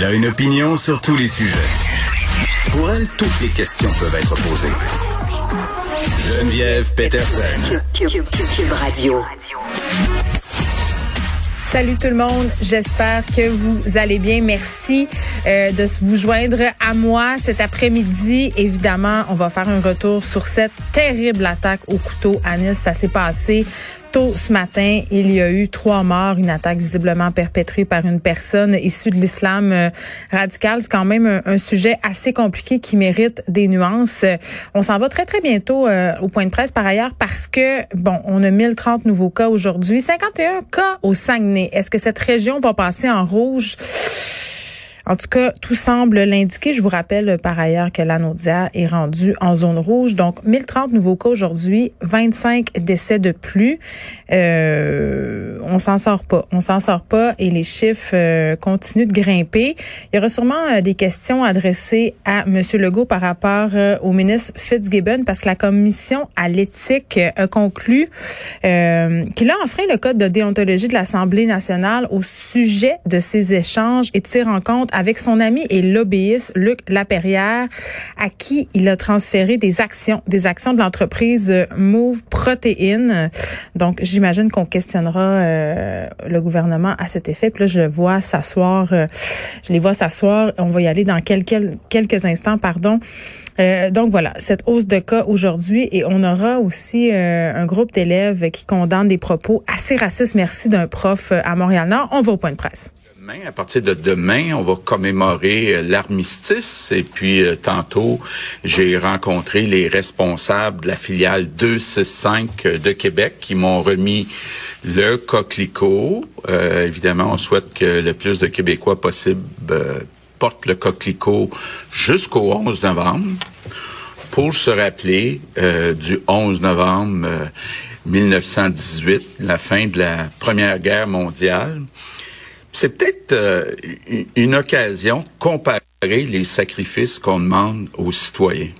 Elle a une opinion sur tous les sujets. Pour elle, toutes les questions peuvent être posées. Geneviève Peterson. Cube Radio. Salut tout le monde, j'espère que vous allez bien. Merci euh, de vous joindre à moi cet après-midi. Évidemment, on va faire un retour sur cette terrible attaque au couteau à Nice. Ça s'est passé Tôt ce matin, il y a eu trois morts, une attaque visiblement perpétrée par une personne issue de l'islam euh, radical. C'est quand même un, sujet assez compliqué qui mérite des nuances. On s'en va très, très bientôt euh, au point de presse par ailleurs parce que, bon, on a 1030 nouveaux cas aujourd'hui, 51 cas au Saguenay. Est-ce que cette région va passer en rouge? En tout cas, tout semble l'indiquer. Je vous rappelle euh, par ailleurs que l'Anaudia est rendu en zone rouge. Donc, 1030 nouveaux cas aujourd'hui, 25 décès de plus. Euh, on s'en sort pas. On s'en sort pas et les chiffres euh, continuent de grimper. Il y aura sûrement euh, des questions adressées à M. Legault par rapport au ministre Fitzgibbon parce que la commission à l'éthique a conclu qu'il a enfreint le code de déontologie de l'Assemblée nationale au sujet de ces échanges et tire en compte avec son ami et lobbyiste Luc Laperrière, à qui il a transféré des actions, des actions de l'entreprise Move Protein. Donc, j'imagine qu'on questionnera euh, le gouvernement à cet effet. Puis là, je vois s'asseoir, euh, je les vois s'asseoir. On va y aller dans quelques, quelques instants, pardon. Euh, donc voilà, cette hausse de cas aujourd'hui et on aura aussi un groupe d'élèves qui condamnent des propos assez racistes. Merci d'un prof à Montréal-Nord. On va au point de presse à partir de demain, on va commémorer euh, l'armistice. Et puis, euh, tantôt, j'ai rencontré les responsables de la filiale 265 euh, de Québec qui m'ont remis le coquelicot. évidemment, on souhaite que le plus de Québécois possible portent le coquelicot jusqu'au 11 novembre pour se rappeler du 11 novembre 1918, la fin de la Première Guerre mondiale. C'est peut-être euh, une occasion de comparer les sacrifices qu'on demande aux citoyens.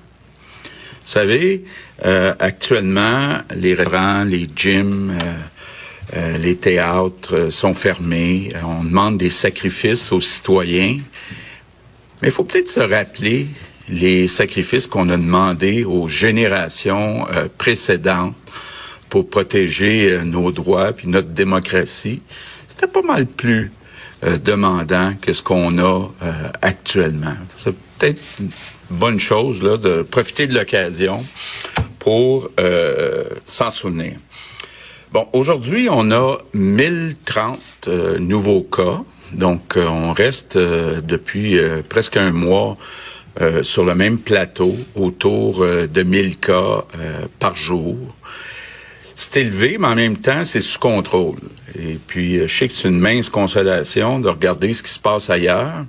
Vous savez, euh, actuellement, les restaurants, les gyms, euh, les théâtres sont fermés. On demande des sacrifices aux citoyens. Mais il faut peut-être se rappeler les sacrifices qu'on a demandés aux générations précédentes pour protéger nos droits puis notre démocratie. C'était pas mal plus demandant que ce qu'on a euh, actuellement. C'est peut-être une bonne chose là, de profiter de l'occasion pour euh, s'en souvenir. Bon, aujourd'hui, on a 1030 nouveaux cas. Donc, on reste depuis presque un mois sur le même plateau, autour de 1000 cas par jour c'est élevé, mais en même temps, c'est sous contrôle. Et puis, euh, je sais que c'est une mince consolation de regarder ce qui se passe ailleurs,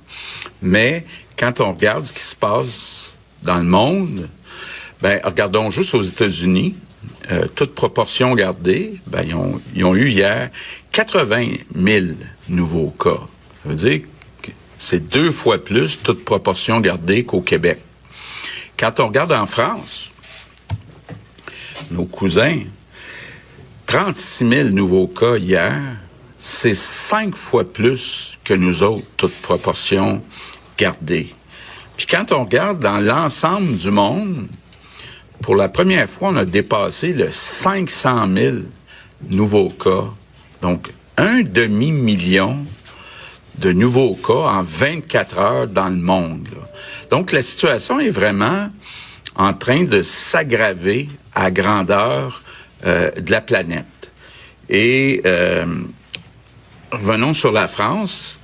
mais quand on regarde ce qui se passe dans le monde, ben, regardons juste aux États-Unis, euh, toute proportion gardée, ben, ils ont, ils ont eu hier 80 000 nouveaux cas. Ça veut dire que c'est deux fois plus, toute proportion gardée, qu'au Québec. Quand on regarde en France, nos cousins, 36 000 nouveaux cas hier, c'est cinq fois plus que nous autres, toute proportion gardée. Puis quand on regarde dans l'ensemble du monde, pour la première fois, on a dépassé le 500 000 nouveaux cas. Donc, un demi-million de nouveaux cas en 24 heures dans le monde. Donc, la situation est vraiment en train de s'aggraver à grandeur euh, de la planète. Et euh, revenons sur la France.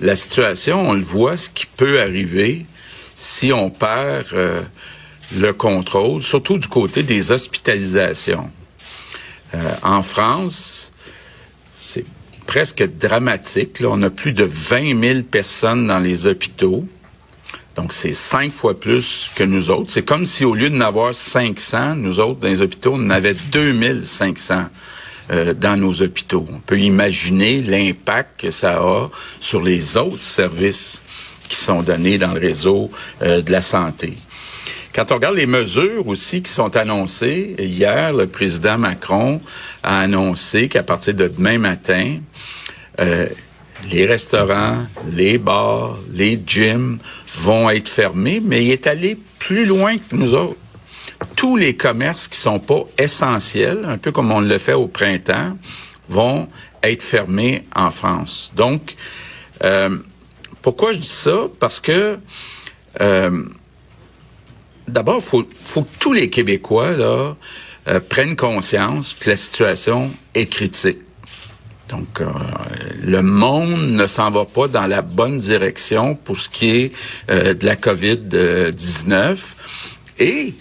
La situation, on le voit, ce qui peut arriver si on perd euh, le contrôle, surtout du côté des hospitalisations. en France, c'est presque dramatique. Là. On a plus de 20 000 personnes dans les hôpitaux. Donc, c'est cinq fois plus que nous autres. C'est comme si au lieu de n'avoir 500, nous autres, dans les hôpitaux, on avait 2500 euh, dans nos hôpitaux. On peut imaginer l'impact que ça a sur les autres services qui sont donnés dans le réseau euh, de la santé. Quand on regarde les mesures aussi qui sont annoncées, hier, le président Macron a annoncé qu'à partir de demain matin, euh, les restaurants, les bars, les gyms vont être fermés, mais il est allé plus loin que nous autres. Tous les commerces qui sont pas essentiels, un peu comme on le fait au printemps, vont être fermés en France. Donc, euh, pourquoi je dis ça? Parce que euh, d'abord, faut, faut que tous les Québécois euh, prennent conscience que la situation est critique. Donc, euh, le monde ne s'en va pas dans la bonne direction pour ce qui est euh, de la COVID-19. Et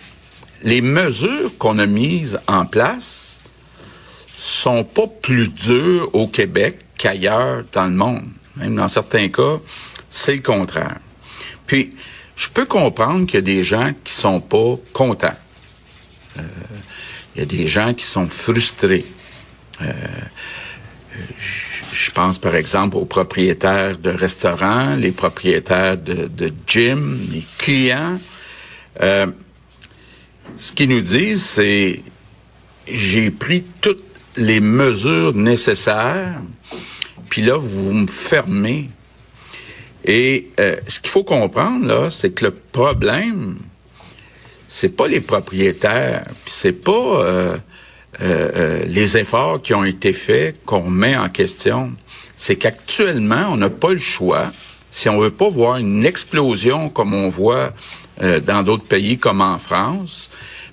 les mesures qu'on a mises en place sont pas plus dures au Québec qu'ailleurs dans le monde. Même dans certains cas, c'est le contraire. Puis, je peux comprendre qu'il y a des gens qui sont pas contents. Euh, il y a des gens qui sont frustrés. Euh, je pense par exemple aux propriétaires de restaurants, les propriétaires de, de gym, les clients. Euh, ce qu'ils nous disent, c'est j'ai pris toutes les mesures nécessaires, puis là, vous me fermez. Et euh, ce qu'il faut comprendre, là, c'est que le problème, c'est pas les propriétaires, puis c'est pas euh, euh, euh, les efforts qui ont été faits qu'on met en question. C'est qu'actuellement, on n'a pas le choix. Si on veut pas voir une explosion comme on voit euh, dans d'autres pays comme en France,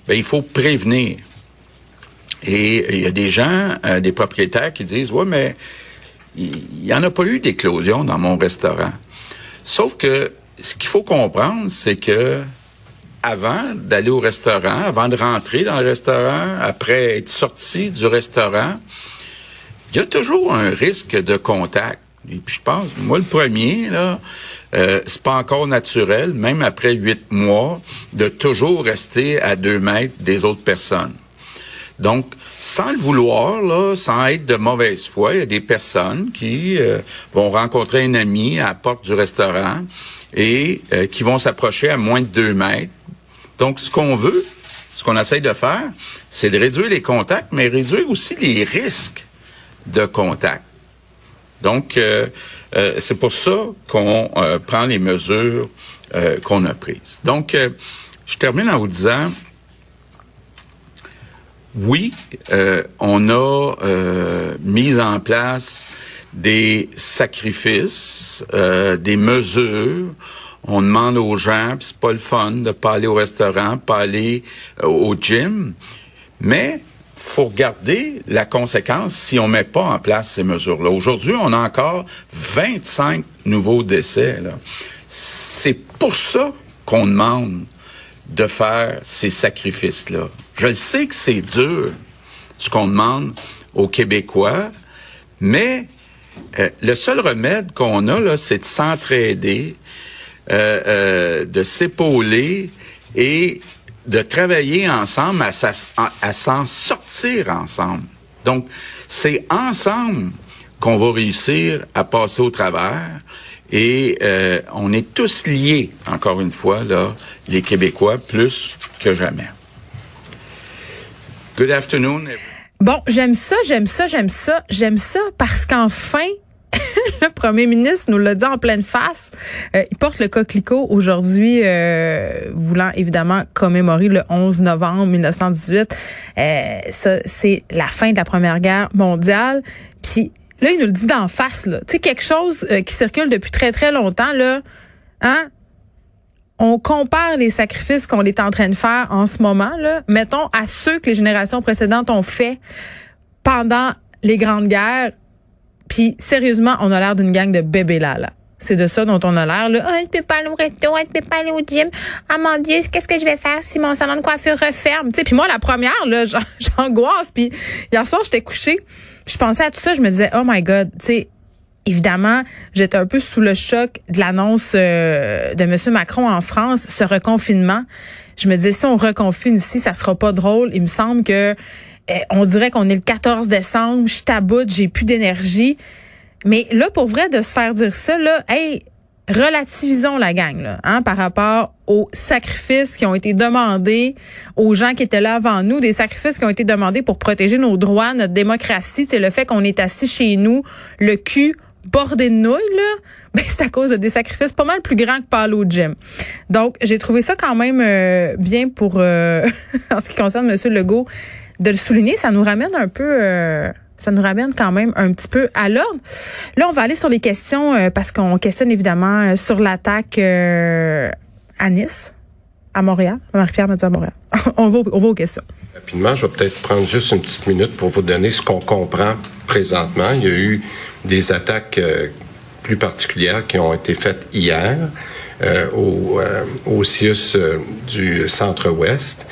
ben il faut prévenir. Et il y a des gens, euh, des propriétaires qui disent ouais mais il y en a pas eu d'éclosion dans mon restaurant. Sauf que ce qu'il faut comprendre, c'est que avant d'aller au restaurant, avant de rentrer dans le restaurant, après être sorti du restaurant, il y a toujours un risque de contact. Et puis je pense, moi le premier, là, euh, c'est pas encore naturel, même après huit mois, de toujours rester à deux mètres des autres personnes. Donc, sans le vouloir, là, sans être de mauvaise foi, il y a des personnes qui euh, vont rencontrer un ami à la porte du restaurant et euh, qui vont s'approcher à moins de deux mètres. Donc, ce qu'on veut, ce qu'on essaye de faire, c'est de réduire les contacts, mais réduire aussi les risques de contact. Donc, euh, euh, c'est pour ça qu'on euh, prend les mesures euh, qu'on a prises. Donc, je termine en vous disant, oui, on a mis en place des sacrifices, des mesures. On demande aux gens, c'est pas le fun de pas aller au restaurant, pas aller euh, au gym, mais faut regarder la conséquence si on met pas en place ces mesures-là. Aujourd'hui, on a encore 25 nouveaux décès. C'est pour ça qu'on demande de faire ces sacrifices-là. Je sais que c'est dur, ce qu'on demande aux Québécois, mais euh, le seul remède qu'on a, c'est de s'entraider, euh, euh, de s'épauler et de travailler ensemble à, à s'en sortir ensemble. Donc, c'est ensemble qu'on va réussir à passer au travers. Et euh, on est tous liés, encore une fois, là, les Québécois, plus que jamais. Good afternoon. Bon, j'aime ça, j'aime ça, j'aime ça, j'aime ça parce qu'enfin, le premier ministre nous l'a dit en pleine face. Euh, il porte le coquelicot aujourd'hui, euh, voulant évidemment commémorer le 11 novembre 1918. Euh, ça, c'est la fin de la Première Guerre mondiale. Puis là, il nous le dit d'en face. Tu sais, quelque chose euh, qui circule depuis très, très longtemps. là. Hein? on compare les sacrifices qu'on est en train de faire en ce moment, là, mettons, à ceux que les générations précédentes ont fait pendant les grandes guerres. Puis, sérieusement, on a l'air d'une gang de bébés là. C'est de ça dont on a l'air. Ah, je peux pas aller au resto, je peux pas aller au gym. Ah mon Dieu, qu'est-ce que je vais faire si mon salon de coiffure referme? Tu sais, puis moi, la première, là, j'an- j'angoisse. Puis hier soir, j'étais couchée. Je pensais à tout ça. Je me disais, oh my God, tu sais, Évidemment, j'étais un peu sous le choc de l'annonce euh, de M. Macron en France, ce reconfinement. Je me disais, si on reconfine ici, ça sera pas drôle. Il me semble que on dirait qu'on est le 14 décembre, je taboute, j'ai plus d'énergie. Mais là, pour vrai, de se faire dire ça, là, hey, relativisons la gang, là, hein, par rapport aux sacrifices qui ont été demandés aux gens qui étaient là avant nous, des sacrifices qui ont été demandés pour protéger nos droits, notre démocratie, c'est le fait qu'on est assis chez nous, le cul bordé de nouilles, là, ben, c'est à cause de des sacrifices pas mal plus grands que au gym. Donc, j'ai trouvé ça quand même euh, bien pour, euh, en ce qui concerne M. Legault, de le souligner. Ça nous ramène un peu... Euh, ça nous ramène quand même un petit peu à l'ordre. Là, on va aller sur les questions parce qu'on questionne évidemment sur l'attaque à Nice, à Montréal. Marie-Pierre m'a dit à Montréal. on, va, on va aux questions. Rapidement, je vais peut-être prendre juste une petite minute pour vous donner ce qu'on comprend présentement. Il y a eu des attaques plus particulières qui ont été faites hier euh, au, euh, au CIUS euh, du centre-ouest.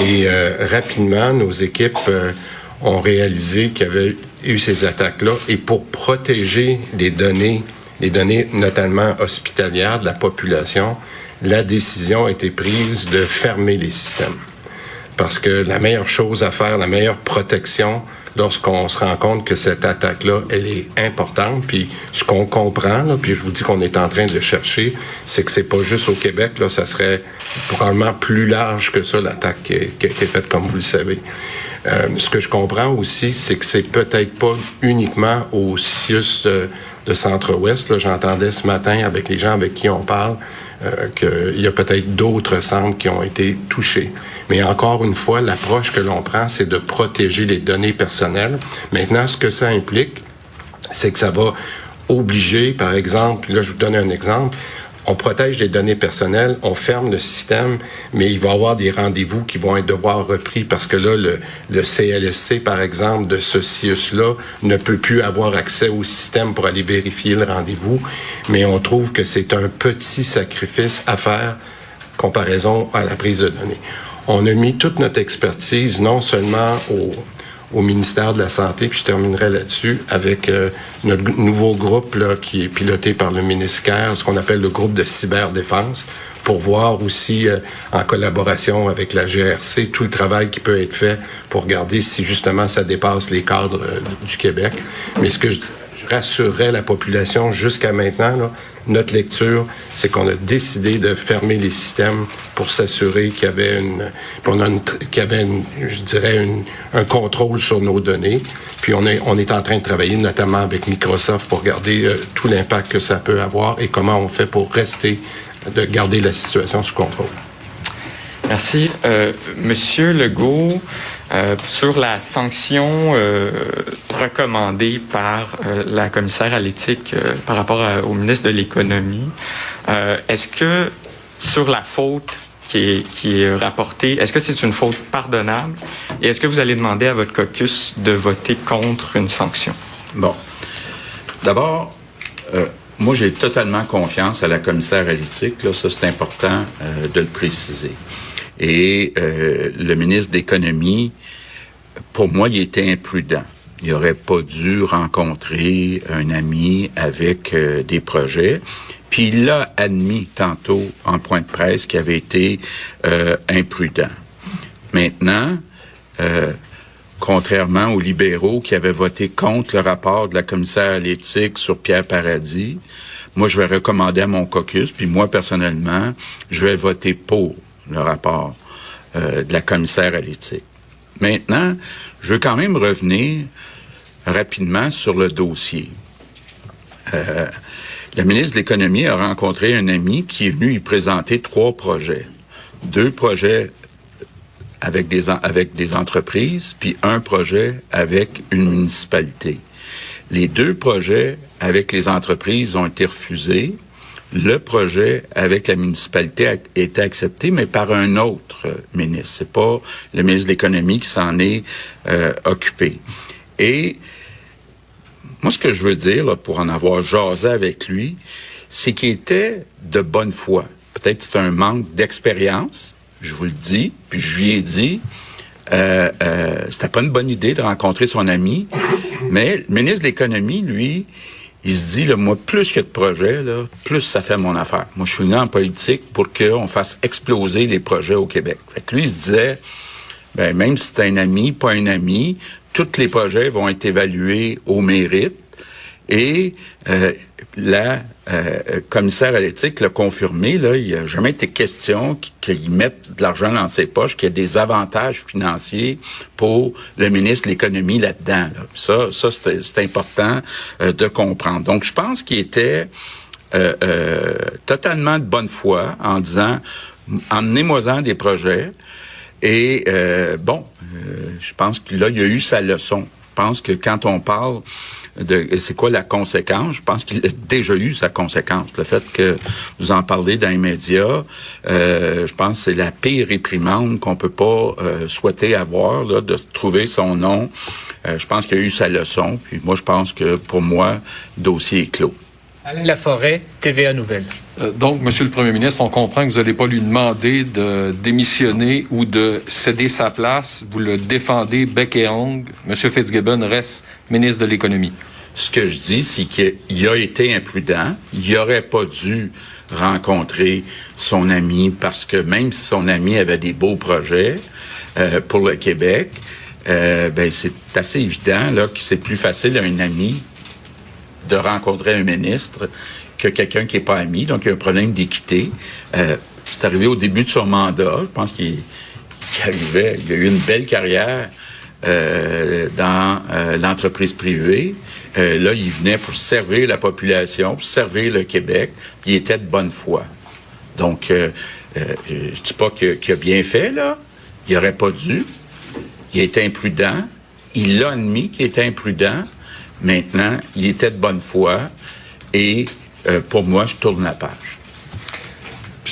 Et rapidement, nos équipes ont réalisé qu'il y avait eu ces attaques-là. Et pour protéger les données, les données notamment hospitalières de la population, la décision a été prise de fermer les systèmes. Parce que la meilleure chose à faire, la meilleure protection, lorsqu'on se rend compte que cette attaque-là, elle est importante. Puis ce qu'on comprend, puis je vous dis qu'on est en train de chercher, c'est que c'est pas juste au Québec, là, ça serait probablement plus large que ça, l'attaque qui, qui, a été faite, comme vous le savez. Euh, ce que je comprends aussi, c'est que c'est peut-être pas uniquement au CIUS de, de Centre-Ouest. J'entendais ce matin avec les gens avec qui on parle euh, qu'il y a peut-être d'autres centres qui ont été touchés. Mais encore une fois, l'approche que l'on prend, c'est de protéger les données personnelles. Maintenant, ce que ça implique, c'est que ça va obliger, par exemple, là je vous donne un exemple, on protège les données personnelles, on ferme le système, mais il va y avoir des rendez-vous qui vont être devoir repris parce que là, le, le CLSC, par exemple, de ce CIUS-là, ne peut plus avoir accès au système pour aller vérifier le rendez-vous. Mais on trouve que c'est un petit sacrifice à faire comparaison à la prise de données. On a mis toute notre expertise non seulement au, au ministère de la Santé, puis je terminerai là-dessus avec euh, notre nouveau groupe là, qui est piloté par le ministère, ce qu'on appelle le groupe de cyberdéfense, pour voir aussi, euh, en collaboration avec la GRC, tout le travail qui peut être fait pour regarder si justement ça dépasse les cadres euh, du Québec. Mais ce que je, je rassurerais la population jusqu'à maintenant, notre lecture, c'est qu'on a décidé de fermer les systèmes pour s'assurer qu'il y avait une, qu'il y avait, je dirais, un contrôle sur nos données. Puis on est, on est en train de travailler notamment avec Microsoft pour regarder euh, tout l'impact que ça peut avoir et comment on fait pour rester, de garder la situation sous contrôle. Merci. Euh, Monsieur Legault, euh, sur la sanction euh, recommandée par euh, la commissaire à l'éthique par rapport au ministre de l'Économie, est-ce que sur la faute qui est, qui est rapportée, est-ce que c'est une faute pardonnable? Et est-ce que vous allez demander à votre caucus de voter contre une sanction? Bon. D'abord, moi, j'ai totalement confiance à la commissaire à l'éthique. Ça, c'est important de le préciser. Et euh, le ministre de l'Économie, pour moi, il était imprudent. Il n'aurait pas dû rencontrer un ami avec euh, des projets. Puis il l'a admis tantôt en point de presse qu'il avait été euh, imprudent. Maintenant, contrairement aux libéraux qui avaient voté contre le rapport de la commissaire à l'éthique sur Pierre Paradis, moi, je vais recommander à mon caucus, puis moi, personnellement, je vais voter pour le rapport euh, de la commissaire à l'éthique. Maintenant, je veux quand même revenir rapidement sur le dossier. Euh, le ministre de l'Économie a rencontré un ami qui est venu y présenter trois projets. Deux projets avec des, avec des entreprises, puis un projet avec une municipalité. Les deux projets avec les entreprises ont été refusés le projet avec la municipalité a été accepté, mais par un autre ministre. C'est pas le ministre de l'Économie qui s'en est euh, occupé. Et moi, ce que je veux dire, là, pour en avoir jasé avec lui, c'est qu'il était de bonne foi. Peut-être c'est un manque d'expérience, je vous le dis, puis je lui ai dit, euh, euh, c'était pas une bonne idée de rencontrer son ami, mais le ministre de l'Économie, lui, il se dit, là, moi, plus a de projets, là, plus ça fait mon affaire. Moi, je suis venu en politique pour qu'on fasse exploser les projets au Québec. Fait que lui, il se disait, ben, même si c'est un ami, pas un ami, tous les projets vont être évalués au mérite. Et euh, la euh, commissaire à l'éthique l'a confirmé, là, il n'a jamais été question qu'ils mettent de l'argent dans ses poches, qu'il y ait des avantages financiers pour le ministre de l'Économie là-dedans. Ça, ça c'est important euh, de comprendre. Donc, je pense qu'il était euh, euh, totalement de bonne foi en disant, emmenez-moi-en des projets. Et bon, je pense que là, il a eu sa leçon. Je pense que quand on parle de c'est quoi la conséquence? Je pense qu'il a déjà eu sa conséquence. Le fait que vous en parlez dans les médias, euh, je pense que c'est la pire réprimande qu'on peut pas euh, souhaiter avoir, là, de trouver son nom. Euh, je pense qu'il a eu sa leçon. Puis moi, je pense que pour moi, le dossier est clos. Alain Laforêt, TVA Nouvelle. donc, Monsieur le Premier ministre, on comprend que vous n'allez pas lui demander de démissionner ou de céder sa place. Vous le défendez bec et ongle. Monsieur Fitzgibbon reste ministre de l'Économie. Ce que je dis, c'est qu'il a été imprudent. Il n'aurait pas dû rencontrer son ami parce que même si son ami avait des beaux projets euh, pour le Québec, euh, ben c'est assez évident là que c'est plus facile à un ami de rencontrer un ministre que quelqu'un qui n'est pas ami. Donc il y a un problème d'équité. Euh, c'est arrivé au début de son mandat. Je pense qu'il arrivait. Il a eu une belle carrière euh, dans euh, l'entreprise privée. Là, il venait pour servir la population, pour servir le Québec. Il était de bonne foi. Donc, je dis pas qu'il a bien fait, là. Il aurait pas dû. Il était imprudent. Il l'a admis qu'il était imprudent. Maintenant, il était de bonne foi. Et pour moi, je tourne la page.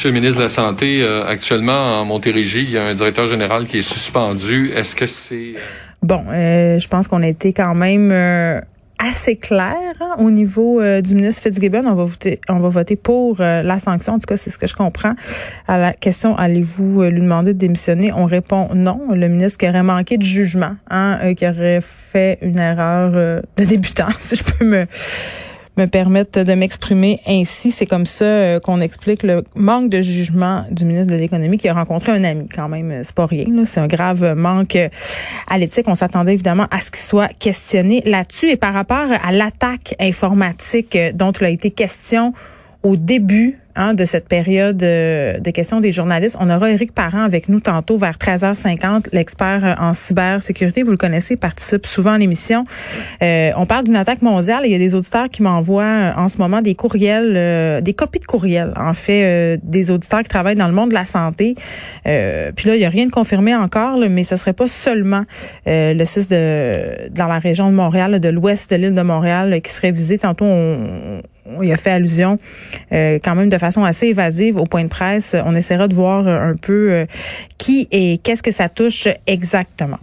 Monsieur le ministre de la Santé, euh, actuellement en Montérégie, il y a un directeur général qui est suspendu. Est-ce que c'est... Bon, euh, je pense qu'on a été quand même euh, assez clair hein, au niveau du ministre Fitzgibbon. On va voter, on va voter pour la sanction. En tout cas, c'est ce que je comprends. À la question, allez-vous lui demander de démissionner? On répond non. Le ministre qui aurait manqué de jugement, hein, qui aurait fait une erreur de débutant, si je peux me me permettre de m'exprimer ainsi. C'est comme ça euh, qu'on explique le manque de jugement du ministre de l'Économie qui a rencontré un ami quand même. C'est pas rien. C'est un grave manque à l'éthique. On s'attendait évidemment à ce qu'il soit questionné là-dessus. Et par rapport à l'attaque informatique dont il a été question au début Hein, de cette période euh, de questions des journalistes. On aura Éric Parent avec nous tantôt vers 13h50, l'expert euh, en cybersécurité. Vous le connaissez, il participe souvent à l'émission. Euh, on parle d'une attaque mondiale. Il y a des auditeurs qui m'envoient en ce moment des courriels, des copies de courriels, en fait, des auditeurs qui travaillent dans le monde de la santé. puis là, il n'y a rien de confirmé encore, mais ce serait pas seulement le 6 de dans la région de Montréal, de l'ouest de l'île de Montréal, qui serait visé. Tantôt, on, il a fait allusion quand même de façon assez évasive au point de presse. On essaiera de voir un peu euh, qui et qu'est-ce que ça touche exactement.